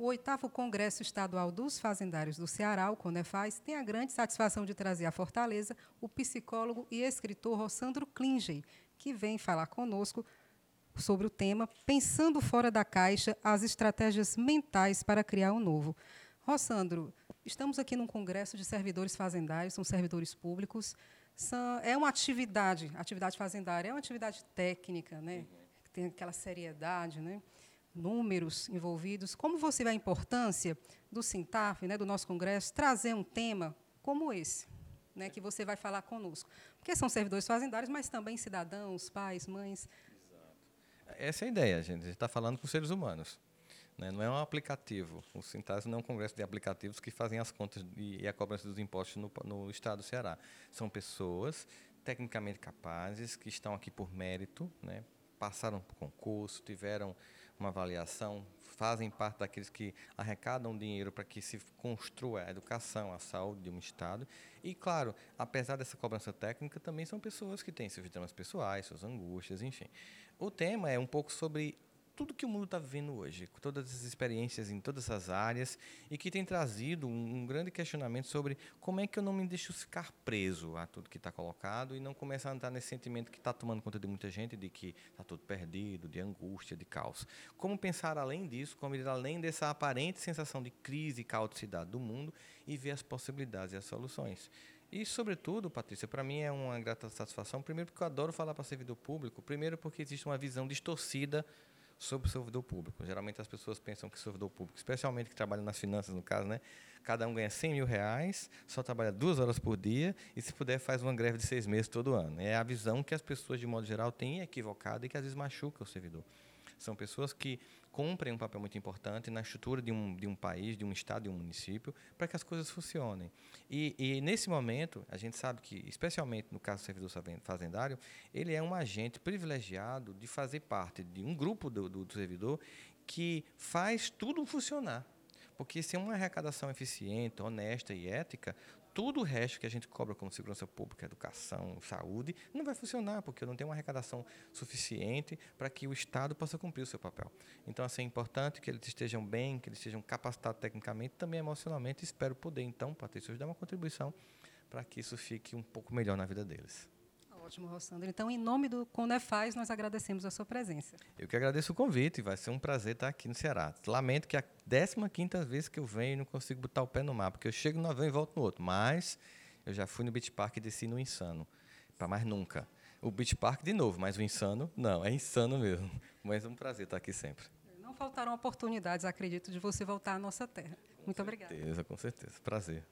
O oitavo Congresso Estadual dos Fazendários do Ceará, o CONEFAS, tem a grande satisfação de trazer à Fortaleza o psicólogo e escritor Rossandro Klingey, que vem falar conosco sobre o tema Pensando Fora da Caixa, as estratégias mentais para criar um novo. Rossandro, estamos aqui num congresso de servidores fazendários, são servidores públicos. São, é uma atividade, atividade fazendária é uma atividade técnica, né? tem aquela seriedade, né? Números envolvidos. Como você vê a importância do Sintaf, né, do nosso congresso, trazer um tema como esse, né, que você vai falar conosco? Porque são servidores fazendários, mas também cidadãos, pais, mães. Exato. Essa é a ideia, gente. A gente está falando com seres humanos. Né? Não é um aplicativo. O Sintase não é um congresso de aplicativos que fazem as contas e a cobrança dos impostos no, no estado do Ceará. São pessoas tecnicamente capazes, que estão aqui por mérito, né? passaram por concurso, tiveram uma avaliação, fazem parte daqueles que arrecadam dinheiro para que se construa a educação, a saúde de um Estado. E, claro, apesar dessa cobrança técnica, também são pessoas que têm seus dramas pessoais, suas angústias, enfim. O tema é um pouco sobre tudo que o mundo está vivendo hoje, com todas as experiências em todas essas áreas e que tem trazido um, um, grande questionamento sobre como é que eu não me deixo ficar preso a tudo que está colocado e não começar a entrar nesse sentimento que está tomando conta de muita gente de que está tudo perdido, de angústia, de caos. Como pensar além disso, como ir além dessa aparente sensação de crise e caoticidade do mundo e ver as possibilidades e as soluções. E, sobretudo, Patrícia, para mim é uma grata satisfação, primeiro porque eu adoro falar para servidor público, primeiro porque existe uma visão distorcida sobre o servidor público. Geralmente as pessoas pensam que o servidor público, especialmente que trabalha nas finanças, no caso, né, cada um ganha 100 mil reais, só trabalha duas horas por dia e, se puder, faz uma greve de seis meses todo ano. É a visão que as pessoas, de modo geral, têm equivocada e que às vezes machuca o servidor. São pessoas que cumprem um papel muito importante na estrutura de um, de um país, de um estado, de um município, para que as coisas funcionem. E, e, nesse momento, a gente sabe que, especialmente no caso do servidor fazendário, ele é um agente privilegiado de fazer parte de um grupo do, do, do servidor que faz tudo funcionar. Porque se é uma arrecadação eficiente, honesta e ética, tudo o resto que a gente cobra como segurança pública, educação, saúde, não vai funcionar, porque eu não tenho uma arrecadação suficiente para que o Estado possa cumprir o seu papel. Então, assim, é importante que eles estejam bem, que eles estejam capacitados tecnicamente, também emocionalmente. Espero poder, então, Patrícia, dar uma contribuição para que isso fique um pouco melhor na vida deles. Ótimo, Rossandro. Então, em nome do Conefaz, nós agradecemos a sua presença. Eu que agradeço o convite, vai ser um prazer estar aqui no Ceará. Lamento que a 15 vez que eu venho e não consigo botar o pé no mar, porque eu chego no avião e volto no outro. Mas eu já fui no Beach Park e desci no Insano, para mais nunca. O Beach Park de novo, mas o Insano, não, é insano mesmo. Mas é um prazer estar aqui sempre. Não faltaram oportunidades, acredito, de você voltar à nossa terra. Muito com obrigada. Com certeza, com certeza. Prazer.